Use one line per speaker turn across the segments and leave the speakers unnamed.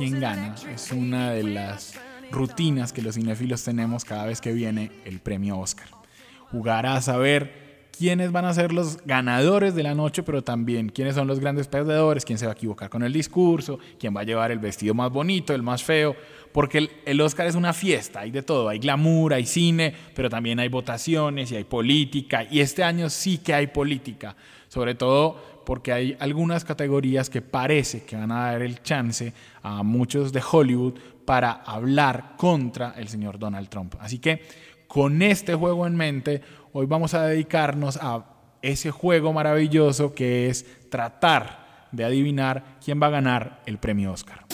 Quién gana es una de las rutinas que los cinéfilos tenemos cada vez que viene el premio Oscar. Jugar a saber quiénes van a ser los ganadores de la noche, pero también quiénes son los grandes perdedores, quién se va a equivocar con el discurso, quién va a llevar el vestido más bonito, el más feo, porque el, Oscar es una fiesta, hay de todo, hay glamour, hay cine, pero también hay votaciones y hay política, y este año sí que hay política, sobre todo porque hay algunas categorías que parece que van a dar el chance a muchos de Hollywood para hablar contra el señor Donald Trump. Así que con este juego en mente, hoy vamos a dedicarnos a ese juego maravilloso que es tratar de adivinar quién va a ganar el premio Oscar.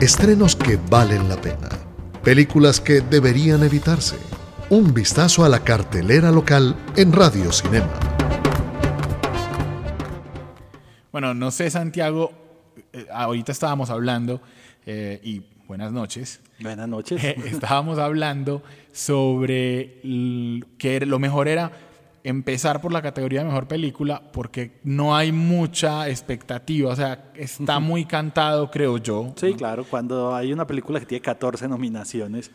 Estrenos que valen la pena. Películas que deberían evitarse. Un vistazo a la cartelera local en Radio Cinema.
Bueno, no sé, Santiago, eh, ahorita estábamos hablando, eh, y buenas noches.
Buenas noches.
Eh, estábamos hablando sobre que lo mejor era empezar por la categoría de mejor película porque no hay mucha expectativa, o sea, está muy cantado, creo yo.
Sí, claro, cuando hay una película que tiene 14 nominaciones,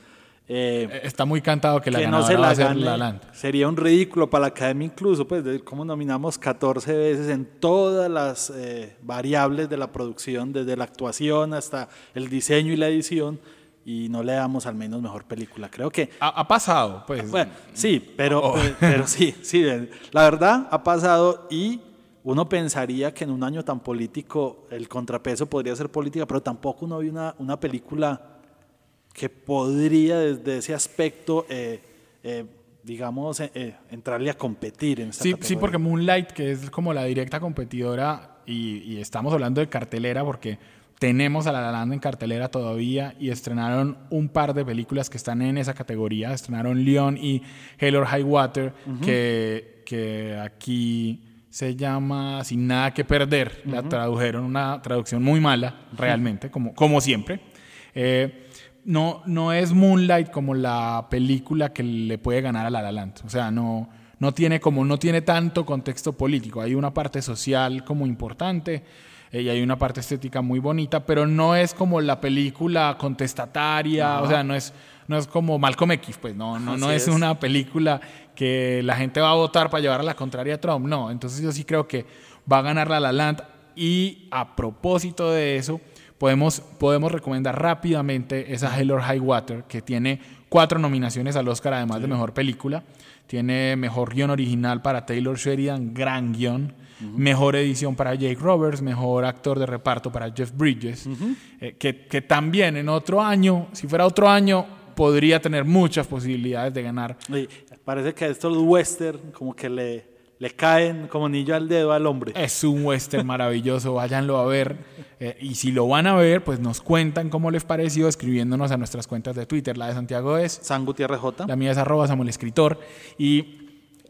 eh, eh, está muy cantado que la que no se la, gane,
Sería un ridículo para la academia incluso, pues, de cómo nominamos 14 veces en todas las eh, variables de la producción, desde la actuación hasta el diseño y la edición, y no le damos al menos mejor película. Creo que...
Ha, pasado, pues.
Bueno, sí, pero, oh. pero sí, sí, la verdad ha pasado y uno pensaría que en un año tan político el contrapeso podría ser política, pero tampoco uno ve una, una película que podría desde ese aspecto, eh, eh, digamos, eh, entrarle a competir en esta
sí, Sí, porque Moonlight, que es como la directa competidora, y, estamos hablando de cartelera porque tenemos a La La en cartelera todavía y estrenaron un par de películas que están en esa categoría. Estrenaron Leon y Hell or High Water, que, que aquí se llama Sin Nada que Perder. La tradujeron, una traducción muy mala, realmente, como, como siempre. Eh, no, no es Moonlight como la película que le puede ganar a La La Land. O sea, no, no tiene como no tiene tanto contexto político. Hay una parte social como importante eh, y hay una parte estética muy bonita, pero no es como la película contestataria. O sea, no es no es como Malcolm X, pues no, no, no es, una película que la gente va a votar para llevar a la contraria a Trump. No, entonces yo sí creo que va a ganar La La Land. Y a propósito de eso, podemos, podemos recomendar rápidamente esa Hell or High Water, que tiene cuatro nominaciones al Oscar, además de Mejor Película. Tiene Mejor Guión Original para Taylor Sheridan, Gran Guión. Mejor edición para Jake Roberts, mejor actor de reparto para Jeff Bridges, eh, que, que también en otro año, si fuera otro año, podría tener muchas posibilidades de ganar.
parece que esto es western, como que le, le caen como anillo al dedo al hombre.
Es un western maravilloso, váyanlo a ver. Eh, y si lo van a ver, pues nos cuentan cómo les pareció escribiéndonos a nuestras cuentas de Twitter. La de Santiago es...
San Gutiérrez J.
La mía es arroba Samuel Escritor. Y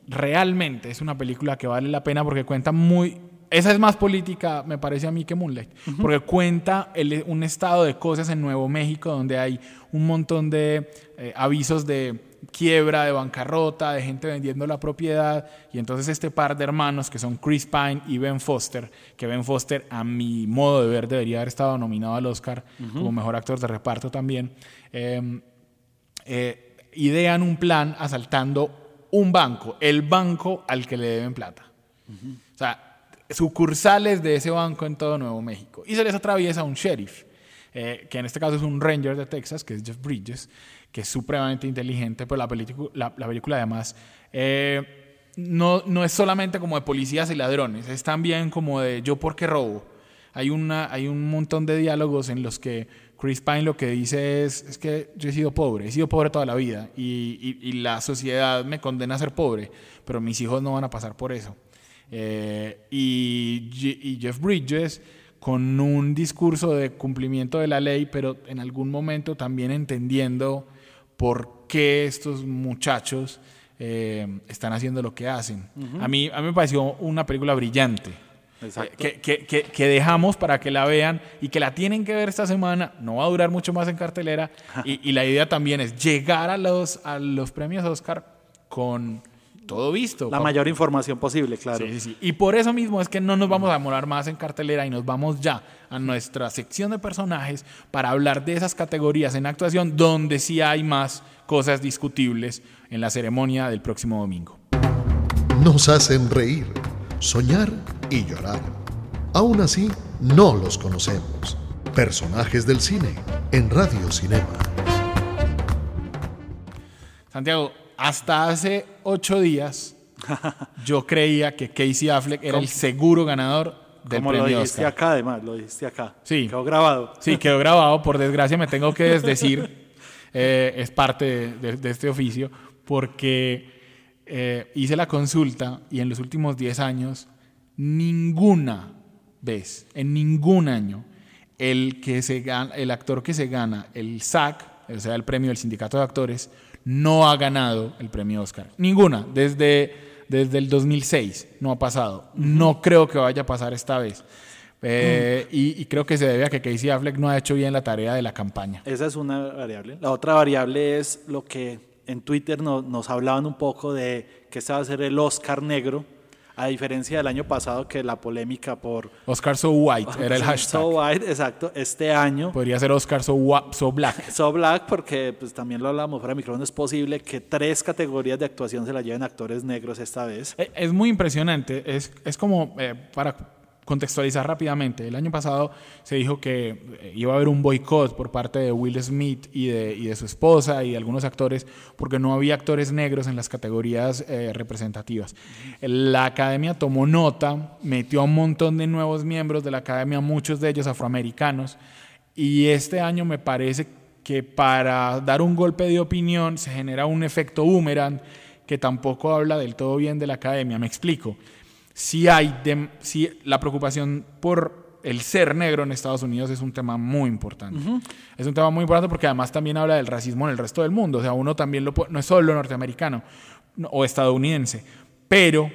realmente es una película que vale la pena porque cuenta muy... Esa es más política, me parece a mí, que Moonlight, porque cuenta un estado de cosas en Nuevo México donde hay un montón de eh, avisos de quiebra, de bancarrota, de gente vendiendo la propiedad. Y entonces este par de hermanos, que son Chris Pine y Ben Foster, que Ben Foster a mi modo de ver debería haber estado nominado al Oscar como mejor actor de reparto también, em, eh, idean un plan asaltando un banco, el banco al que le deben plata. O sea, sucursales de ese banco en todo Nuevo México. Y se les atraviesa un sheriff. Eh, que en este caso es un ranger de Texas, que es Jeff Bridges, que es supremamente inteligente, pero la, la, la película además eh, no, no es solamente como de policías y ladrones, es también como de yo por qué robo. Hay, una, hay un montón de diálogos en los que Chris Pine lo que dice es, es que yo he sido pobre, he sido pobre toda la vida y, y- y la sociedad me condena a ser pobre, pero mis hijos no van a pasar por eso. Eh, y, y Jeff Bridges con un discurso de cumplimiento de la ley, pero en algún momento también entendiendo por qué estos muchachos eh, están haciendo lo que hacen. a, mí, a mí me pareció una película brillante.
Exacto.
Eh, que, que- que- que dejamos para que la vean y que la tienen que ver esta semana. No va a durar mucho más en cartelera. Y, y la idea también es llegar a los, a los premios Oscar con todo visto.
La mayor información posible, claro.
Sí, sí, sí. Y por eso mismo es que no nos vamos a demorar más en cartelera y nos vamos ya a nuestra sección de personajes para hablar de esas categorías en actuación donde sí hay más cosas discutibles en la ceremonia del próximo domingo.
Nos hacen reír, soñar y llorar. Aún así, no los conocemos. Personajes del cine en Radio Cinema.
Santiago, hasta hace ocho días yo creía que Casey Affleck era el seguro ganador del
Como lo
premio
dijiste
Oscar.
acá, además, lo dijiste acá.
Sí.
Quedó grabado.
Sí, quedó grabado. Por desgracia me tengo que desdecir. eh, es parte de, de- de este oficio. Porque eh, hice la consulta y en los últimos 10 años, ninguna vez, en ningún año, el, que se gana, el actor que se gana el SAC, o sea, el premio del Sindicato de Actores, no ha ganado el premio Oscar. Ninguna. Desde, desde el 2006 no ha pasado. No creo que vaya a pasar esta vez. Eh, y, y creo que se debe a que Casey Affleck no ha hecho bien la tarea de la campaña.
Esa es una variable. La otra variable es lo que en Twitter no- nos hablaban un poco de que este va a ser el Oscar negro, a diferencia del año pasado que la polémica por...
Oscar So White era el hashtag.
So White, exacto. Este año
Podría ser Oscar So, so Black.
So Black, porque pues, también lo hablamos fuera de micrófono, es posible que tres categorías de actuación se la lleven actores negros esta vez.
Eh, Es muy impresionante. Es, es como, eh, para contextualizar rápidamente, el año pasado se dijo que eh, iba a haber un boicot por parte de Will Smith y de, y de su esposa y de algunos actores porque no había actores negros en las categorías eh, representativas. La academia tomó nota, metió a un montón de nuevos miembros de la academia, muchos de ellos afroamericanos, y este año me parece que para dar un golpe de opinión se genera un efecto boomerang que tampoco habla del todo bien de la academia. Me explico. Si hay dem- si la preocupación por el ser negro en Estados Unidos es un tema muy importante. Es un tema muy importante porque además también habla del racismo en el resto del mundo. O sea, uno también lo puede- no es solo norteamericano no- o estadounidense, pero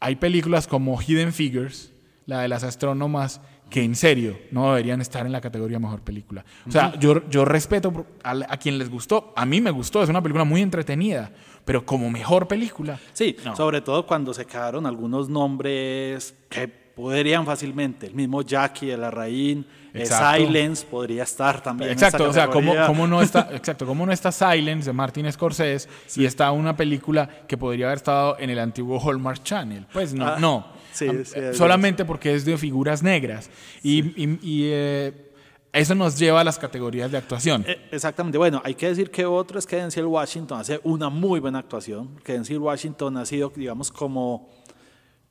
hay películas como Hidden Figures, la de las astrónomas, que en serio no deberían estar en la categoría mejor película. O sea, yo, yo respeto a, a quien les gustó, a mí me gustó, es una película muy entretenida, pero como mejor película.
Sí,
No.
sobre todo cuando se quedaron algunos nombres que podrían fácilmente, el mismo Jackie de la Raín, eh. Silence podría estar también. en
Exacto,
esta
o sea, ¿cómo, cómo no está, exacto, ¿cómo no está Silence de Martin Scorsese y está una película que podría haber estado en el antiguo Hallmark Channel? Pues no,
Ah,
no.
Sí, sí,
solamente porque es de figuras negras. Y, y- y, eh, eso nos lleva a las categorías de actuación.
Eh, Exactamente. Bueno, hay que decir que otro es que Denzel Washington hace una muy buena actuación. Que Denzel Washington ha sido, digamos, como.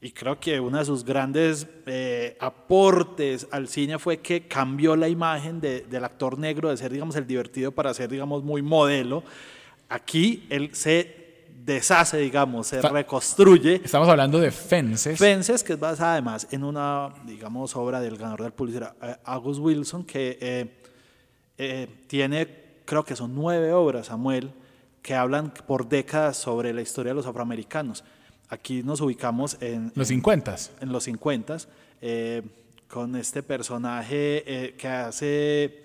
Y creo que uno de sus grandes eh, aportes al cine fue que cambió la imagen de- del actor negro de ser, digamos, el divertido para ser, digamos, muy modelo. Aquí él se deshace, digamos, se
Está-
reconstruye.
Estamos hablando de Fences.
Fences, que es basada además en una, digamos, obra del ganador del Pulitzer, eh, August Wilson, que eh, eh, tiene, creo que son nueve obras, Samuel, que hablan por décadas sobre la historia de los afroamericanos. Aquí nos ubicamos en,
los 50
en los 50 eh, con este personaje que hace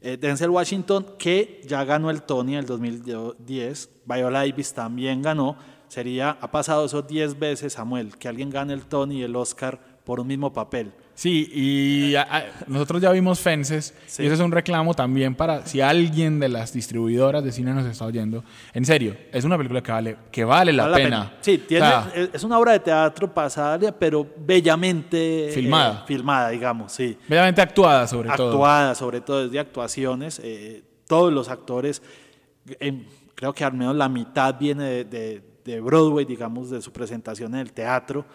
eh, Denzel Washington, que ya ganó el Tony el 2010. Viola Davis también ganó. Sería, ha pasado eso 10 veces, Samuel, que alguien gane el Tony y el Oscar por un mismo papel.
Sí, y a- a- nosotros ya vimos Fences
Sí.
y eso es un reclamo también para si alguien de las distribuidoras de cine nos está oyendo. En serio, es una película que vale, que vale la, pena.
Sí, tiene,
O sea,
es- una obra de teatro pasada, pero bellamente eh,
Filmada.
filmada, digamos, sí.
bellamente actuada sobre todo.
actuada, sobre todo desde actuaciones. eh, todos los actores, en- creo que al menos la mitad viene de, de- de Broadway, digamos, de su presentación en el teatro.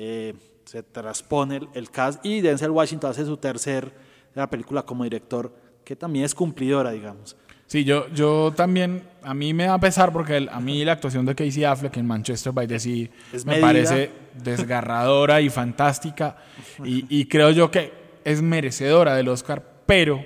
eh, se transpone el, el cast y Denzel Washington hace su tercer la película como director que también es cumplidora, digamos.
Sí, yo, yo también, a mí me da pesar porque a mí la actuación de Casey Affleck en Manchester by the Sea me parece desgarradora y fantástica y, y, creo yo que es merecedora del Oscar, pero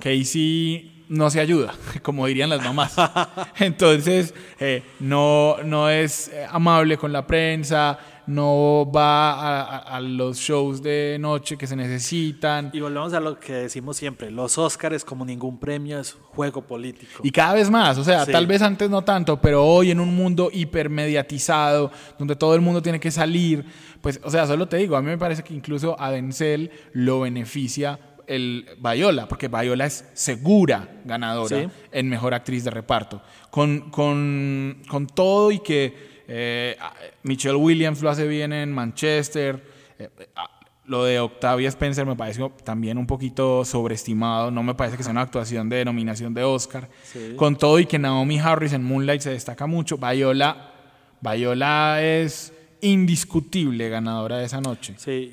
Casey no se ayuda, como dirían las mamás. Entonces, eh, no, no es eh, amable con la prensa, no va a, los shows de noche que se necesitan.
Y volvemos a lo que decimos siempre, los Oscars como ningún premio es juego político.
Y cada vez más, o sea, tal vez antes no tanto, pero hoy en un mundo hipermediatizado, donde todo el mundo tiene que salir, pues, o sea, solo te digo, a mí me parece que incluso a Denzel lo beneficia el Viola, porque Viola es segura ganadora en Mejor Actriz de Reparto. Con, con, con todo y que eh, Michelle Williams lo hace bien en Manchester. Eh, ah, lo de Octavia Spencer me pareció también un poquito sobreestimado. No me parece que sea una actuación de denominación de Oscar. Con todo y que Naomi Harris en Moonlight se destaca mucho, Viola, Viola es indiscutible ganadora de esa noche.
Sí,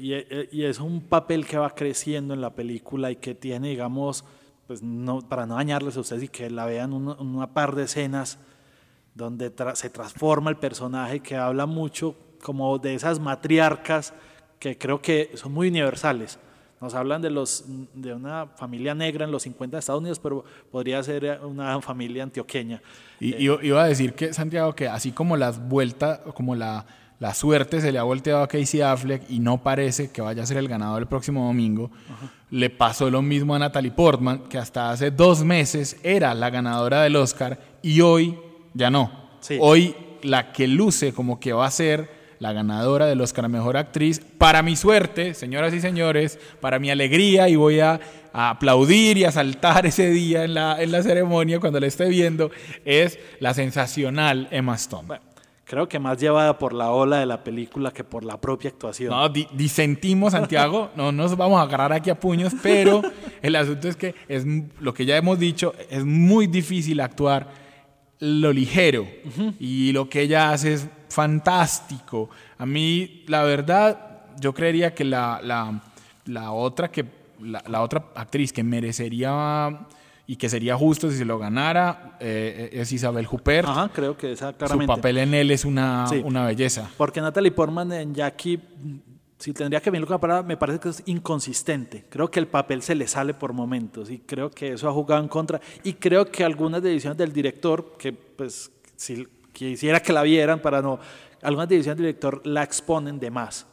y, es un papel que va creciendo en la película y que tiene, digamos, pues no, para no dañarles a ustedes y que la vean una par de escenas donde se transforma el personaje que habla mucho como de esas matriarcas que creo que son muy universales. Nos hablan de, los, de una familia negra en los 50 de Estados Unidos, pero podría ser una familia antioqueña.
Y eh, iba a decir que, Santiago, que así como las vueltas, como la, la suerte se le ha volteado a Casey Affleck y no parece que vaya a ser el ganador el próximo domingo, le pasó lo mismo a Natalie Portman, que hasta hace dos meses era la ganadora del Oscar y hoy ya no. Hoy la que luce como que va a ser la ganadora del Oscar a Mejor Actriz, para mi suerte, señoras y señores, para mi alegría, y voy a, aplaudir y a saltar ese día en la, en la ceremonia cuando la esté viendo, es la sensacional Emma Stone.
creo que más llevada por la ola de la película que por la propia actuación.
No, disentimos, Santiago, no nos vamos a agarrar aquí a puños, pero el asunto es que es lo que ya hemos dicho, es muy difícil actuar lo ligero y lo que ella hace es fantástico. A mí, la verdad, yo creería que la, la, otra que la, otra actriz que merecería y que sería justo si se lo ganara eh, es Isabel Huppert.
Ajá, creo que esa
Su papel en él es una, una belleza.
Porque Natalie Portman en Jackie si tendría que venir con palabra, me parece que es inconsistente. Creo que el papel se le sale por momentos y creo que eso ha jugado en contra. Y creo que algunas decisiones del director, que pues si quisiera que la vieran para no, algunas decisiones del director la exponen de más.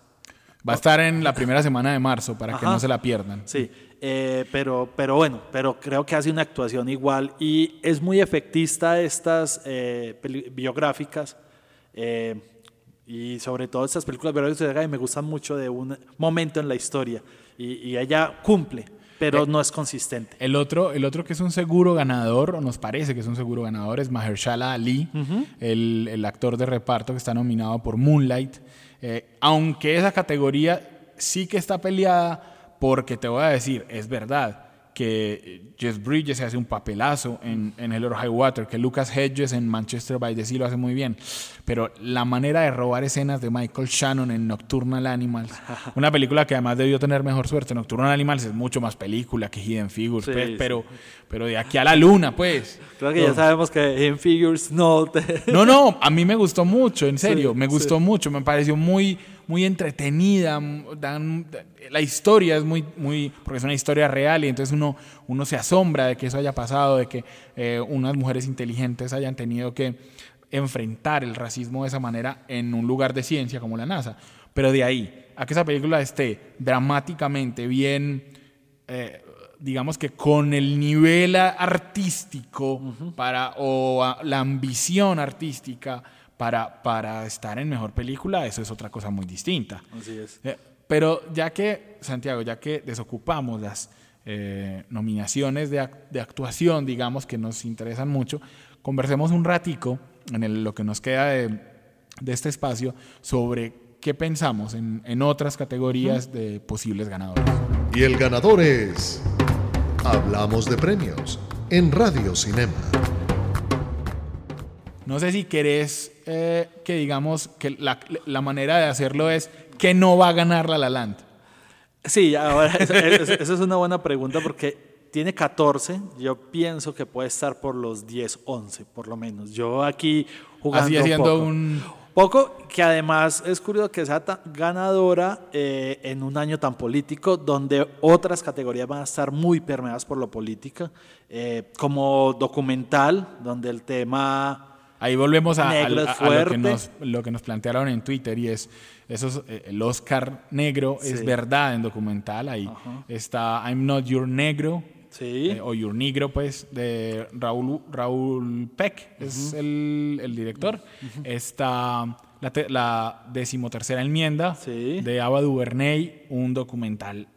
Va a estar en la primera semana de marzo para que no se la pierdan.
Sí, eh, pero, pero bueno, pero creo que hace una actuación igual y es muy efectista estas eh, biográficas. Eh, y sobre todo estas películas biográficas me gustan mucho de un momento en la historia. Y, ella cumple, pero eh, no es consistente.
El otro, el otro que es un seguro ganador, o nos parece que es un seguro ganador, es Mahershala Ali, el, el, actor de reparto que está nominado por Moonlight. Eh, aunque esa categoría sí que está peleada, porque te voy a decir, es verdad que Jess Bridges hace un papelazo en, en or High Water, que Lucas Hedges en Manchester by the Sea lo hace muy bien. Pero la manera de robar escenas de Michael Shannon en Nocturnal Animals, una película que además debió tener mejor suerte, Nocturnal Animals es mucho más película que Hidden Figures, pues, pero, pero de aquí a la luna, pues.
Creo que ya sabemos que Hidden Figures no...
no, no, a mí me gustó mucho, en serio, me gustó mucho, me pareció muy muy entretenida, dan, la historia es muy, muy, porque es una historia real y entonces uno, uno se asombra de que eso haya pasado, de que eh, unas mujeres inteligentes hayan tenido que enfrentar el racismo de esa manera en un lugar de ciencia como la NASA. Pero de ahí a que esa película esté dramáticamente bien, eh, digamos que con el nivel artístico para, o la ambición artística para, para estar en mejor película, eso es otra cosa muy distinta.
Así es.
Eh, pero ya que, Santiago, ya que desocupamos las eh, nominaciones de, de, actuación, digamos, que nos interesan mucho, conversemos un ratico en lo que nos queda de, de, este espacio sobre qué pensamos en, en otras categorías de posibles ganadores.
Y el ganador es... Hablamos de premios en Radio Cinema.
No sé si querés eh, que digamos que la, la, manera de hacerlo es que no va a ganar La La Land.
Sí, ahora, esa es una buena pregunta porque tiene 14, yo pienso que puede estar por los 10, 11, por lo menos. Yo aquí jugando
Así haciendo
poco.
un...
Poco, que además es curioso que sea tan ganadora eh, en un año tan político, donde otras categorías van a estar muy permeadas por lo política, eh, como documental, donde el tema...
Ahí volvemos a, lo, que nos, lo que nos plantearon en Twitter y es, esos, eh, el Oscar negro es verdad en documental. Ahí está I'm Not Your Negro,
Sí.
eh, o Your Negro, pues, de Raúl, Raúl Peck, es el, el director. Está la, te- la decimotercera enmienda
Sí.
de Ava DuVernay, un documental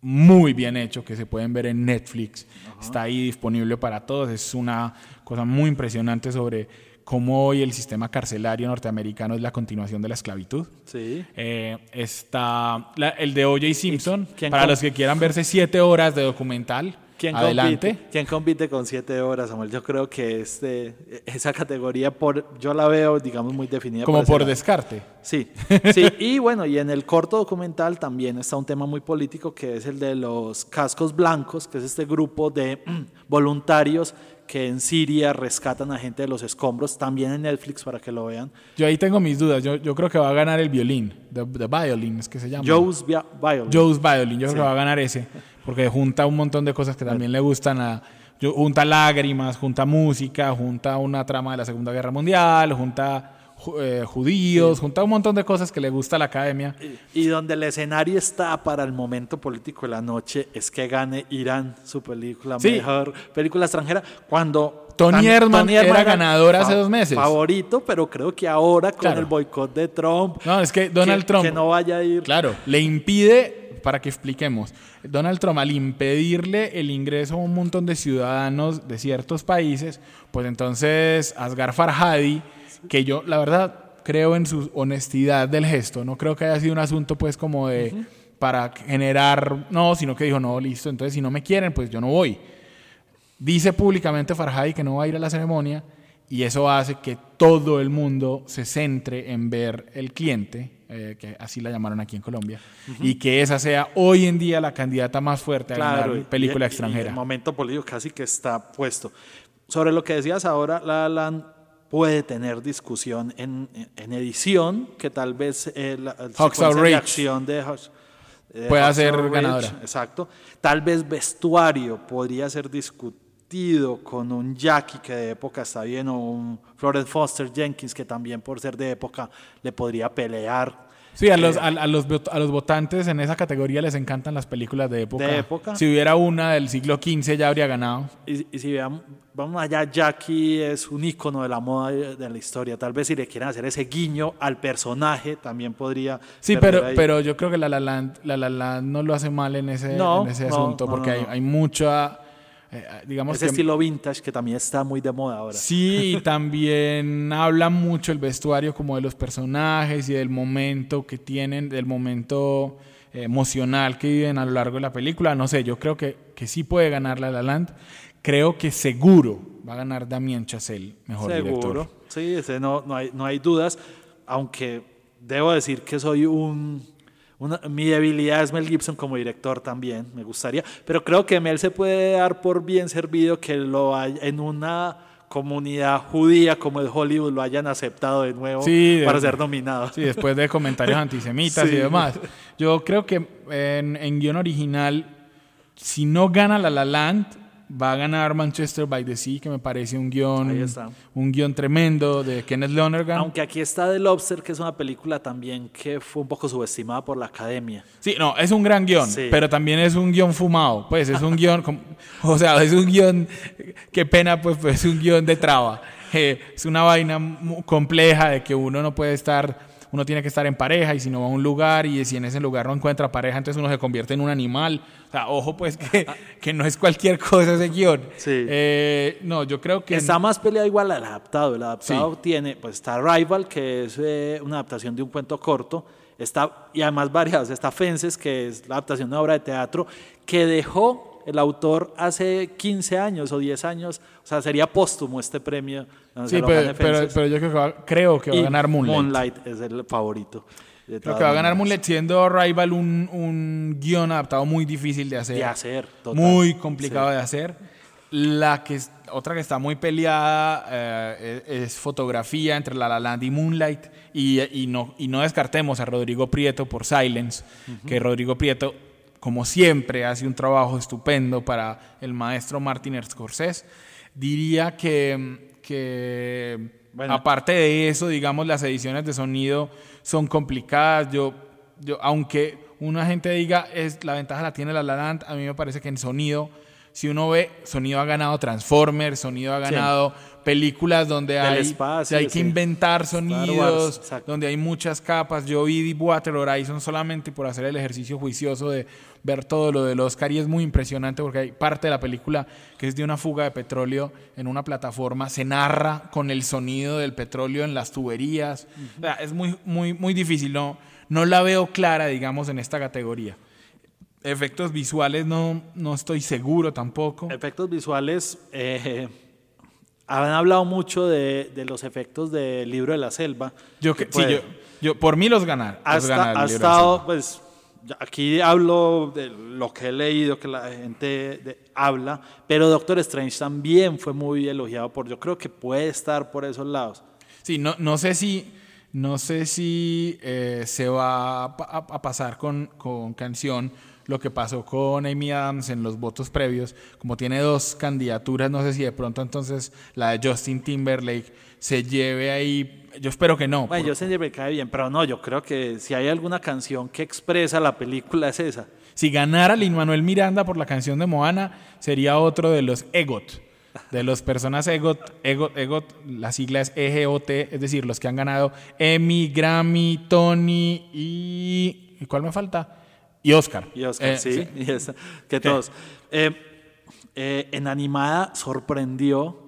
muy bien hecho que se pueden ver en Netflix. Está ahí disponible para todos. Es una cosa muy impresionante sobre cómo hoy el sistema carcelario norteamericano es la continuación de la esclavitud.
Sí.
Eh, está la- el de O.J. Simpson, para los que quieran verse siete horas de documental.
¿Quién
adelante.
compite, ¿Quién compite con siete horas, Samuel? Yo creo que este, esa categoría, por, yo la veo, digamos, muy definida.
Como por
lado.
descarte.
Sí, sí, y bueno, y en el corto documental también está un tema muy político que es el de los cascos blancos, que es este grupo de voluntarios que en Siria rescatan a gente de los escombros, también en Netflix para que lo vean.
Yo ahí tengo mis dudas. Yo, yo creo que va a ganar el violín. The, the Violin es que se llama.
Joe's Via- Violin.
Joe's Violin, yo creo que va a ganar ese, porque junta un montón de cosas que también le gustan a... Junta lágrimas, junta música, junta una trama de la Segunda Guerra Mundial, junta ju- eh, judíos, junta un montón de cosas que le gusta a la academia.
Y donde el escenario está para el momento político de la noche es que gane Irán su película,
Sí.
mejor película extranjera, cuando...
Tony Erdmann era
era
ganador hace dos meses.
Favorito, pero creo que ahora con
Claro.
el boicot de Trump...
No, es que Donald
que-
Trump...
Que no vaya a ir...
Claro, le impide, para que expliquemos, Donald Trump al impedirle el ingreso a un montón de ciudadanos de ciertos países, pues entonces Asghar Farhadi, que yo la verdad creo en su honestidad del gesto, no creo que haya sido un asunto pues como de para generar, no, sino que dijo, no, listo, entonces si no me quieren, pues yo no voy. Dice públicamente Farhadi que no va a ir a la ceremonia y eso hace que todo el mundo se centre en ver el cliente, eh, que así la llamaron aquí en Colombia, y que esa sea hoy en día la candidata más fuerte a
Claro,
ganar
y-
película
y- y
extranjera.
el momento político casi que está puesto. Sobre lo que decías ahora, La La Land puede tener discusión en, en edición, que tal vez la secuencia de acción de eh,
Pueda ser
Ridge,
ganadora.
Exacto. Tal vez vestuario podría ser discutido con un Jackie que de época está bien o un Florence Foster Jenkins que también por ser de época le podría pelear.
Sí, a los, a, a los, a los votantes en esa categoría les encantan las películas de época.
De época.
Si hubiera una del siglo XV ya habría ganado.
Y, y si veamos, vamos allá, Jackie es un ícono de la moda de, la historia. Tal vez si le quieren hacer ese guiño al personaje, también podría.
Sí, pero,
ahí.
pero yo creo que La La Land, La La Land no lo hace mal en ese,
No,
en ese
no,
asunto, porque
no,
hay, hay mucha, eh, digamos
Ese
que...
estilo vintage que también está muy de moda ahora.
Sí, y también habla mucho el vestuario como de los personajes y del momento que tienen, del momento eh, emocional que viven a lo largo de la película. No sé, yo creo que, que sí puede ganar La La Land. Creo que seguro va a ganar Damien Chazelle, mejor
Seguro.
director.
Sí, ese no, no, hay, no hay dudas. Aunque debo decir que soy un. Una- mi debilidad es Mel Gibson como director también, me gustaría. Pero creo que Mel se puede dar por bien servido que lo hay en una comunidad judía como el Hollywood lo hayan aceptado de nuevo
Sí, de-
para ser nominado.
Sí, después de comentarios antisemitas
Sí.
y demás. Yo creo que en, en guion original, si no gana La La Land, va a ganar Manchester by the Sea, que me parece un
guion,
un guion tremendo de Kenneth Lonergan.
Aunque aquí está The Lobster, que es una película también que fue un poco subestimada por la academia.
Sí, no, es un gran guion,
Sí.
pero también es un guion fumado. Pues es un guion, o sea, es un guion, qué pena, pues, pues es un guion de traba. Eh, es una vaina compleja de que uno no puede estar, uno tiene que estar en pareja y si no va a un lugar y si en ese lugar no encuentra pareja, entonces uno se convierte en un animal. O sea, ojo, pues que, que no es cualquier cosa ese guion.
Sí.
Eh, no, yo creo que...
Está más peleado igual al adaptado. El adaptado
Sí.
tiene, pues está Rival, que es eh, una adaptación de un cuento corto. Está, y además variados. Está Fences, que es la adaptación de una obra de teatro, que dejó el autor hace 15 años o 10 años. O sea, sería póstumo este premio.
Sí, pero, pero, yo creo que va, creo que va a ganar Moonlight.
Moonlight es el favorito. todas
que va a ganar. Moonlight siendo Rival un, un guion adaptado muy difícil de hacer.
De hacer, total.
Muy complicado
Sí.
de hacer. La que otra que está muy peleada eh, es, es fotografía entre La La Land y Moonlight. Y, y no, y no descartemos a Rodrigo Prieto por Silence, que Rodrigo Prieto, como siempre, hace un trabajo estupendo para el maestro Martin Scorsese. Diría que, que
Bueno.
aparte de eso, digamos, las ediciones de sonido son complicadas. Yo, yo, aunque una gente diga es la ventaja la tiene la La Land, a mí me parece que en sonido, si uno ve, sonido ha ganado Transformers, sonido ha
Sí.
ganado películas donde
Del
hay,
espacio,
hay que inventar sonidos, donde hay muchas capas. Yo vi Deepwater Horizon solamente por hacer el ejercicio juicioso de ver todo lo del Oscar y es muy impresionante porque hay parte de la película que es de una fuga de petróleo en una plataforma, se narra con el sonido del petróleo en las tuberías. O sea, es muy, muy, muy difícil, no, no la veo clara, digamos, en esta categoría. Efectos visuales no, no estoy seguro tampoco.
Efectos visuales, eh, han hablado mucho de, de los efectos del libro de la selva.
Yo, que, sí, yo, yo, por mí los ganar.
ha, estado, pues, aquí hablo de lo que he leído, que la gente de- habla, pero Doctor Strange también fue muy elogiado por, yo creo que puede estar por esos lados.
Sí, no, no sé si, no sé si eh, se va a, pa- a pasar con, con canción lo que pasó con Amy Adams en los votos previos. Como tiene dos candidaturas, no sé si de pronto entonces la de Justin Timberlake se lleve ahí. Yo espero que no.
Bueno,
por-
que me cae bien, pero no, yo creo que si hay alguna canción que expresa la película es esa.
Si ganara Lin Manuel Miranda por la canción de Moana, sería otro de los EGOT. De los personas EGOT, EGOT, EGOT, la sigla es EGOT, es decir, los que han ganado Emmy, Grammy, Tony y. ¿y ¿Cuál me falta? Y Oscar.
Y Oscar,
Eh,
sí, y esa, que todos. Eh, eh, en animada sorprendió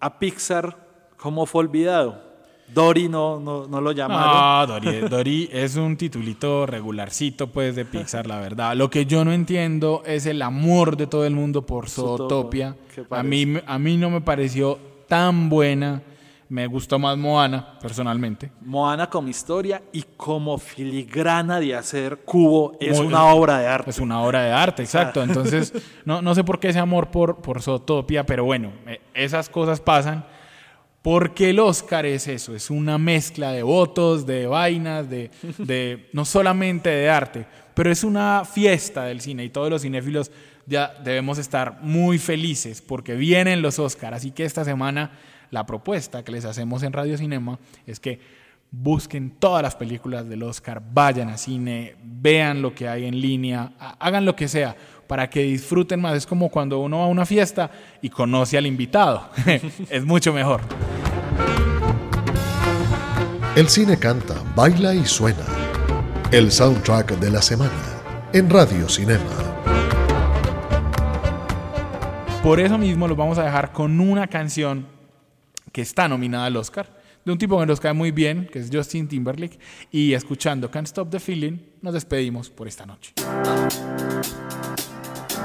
a Pixar cómo fue olvidado. Dory no, no, no lo llamaron.
No, Dory, Dory es un titulito regularcito pues de Pixar, la verdad. Lo que yo no entiendo es el amor de todo el mundo por
Zootopia,
Zootopia.
¿qué
A mí, a mí no me pareció tan buena. Me gustó más Moana, personalmente.
Moana como historia y como filigrana de hacer cubo es
Muy-
una obra de arte.
Es una obra de arte, exacto. Entonces, no, no sé por qué ese amor por, por Zootopia, pero bueno, eh, esas cosas pasan. Porque el Oscar es eso, es una mezcla de votos, de vainas, de, de no solamente de arte, pero es una fiesta del cine y todos los cinéfilos ya debemos estar muy felices porque vienen los Oscar. Así que esta semana la propuesta que les hacemos en Radio Cinema es que busquen todas las películas del Oscar, vayan a cine, vean lo que hay en línea, ha- hagan lo que sea para que disfruten más. Es como cuando uno va a una fiesta y conoce al invitado. es mucho mejor.
El cine canta, baila y suena. El soundtrack de la semana en Radio Cinema.
Por eso mismo los vamos a dejar con una canción que está nominada al Oscar, de un tipo que nos cae muy bien, que es Justin Timberlake, y escuchando Can't Stop the Feeling, nos despedimos por esta noche.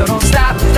so don't stop.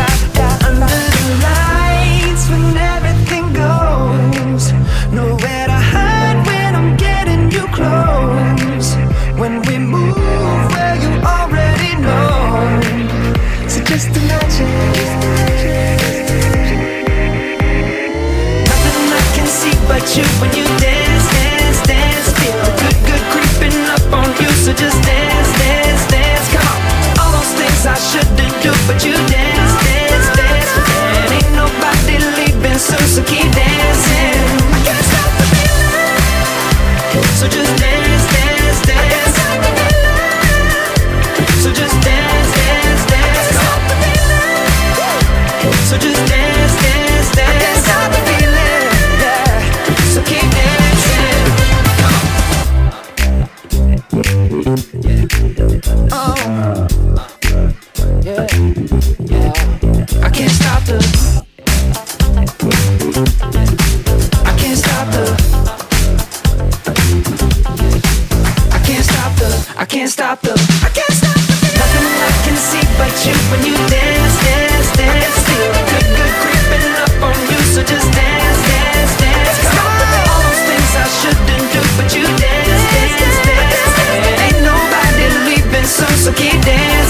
I can't stop the I can't stop the feeling. Nothing I can see but you when you dance, dance, dance. Feel the good, good creeping up on you, so just dance, dance, dance. Stop all those things I shouldn't do, but you dance, dance, dance. dance. Ain't nobody leaving, so so keep dancing.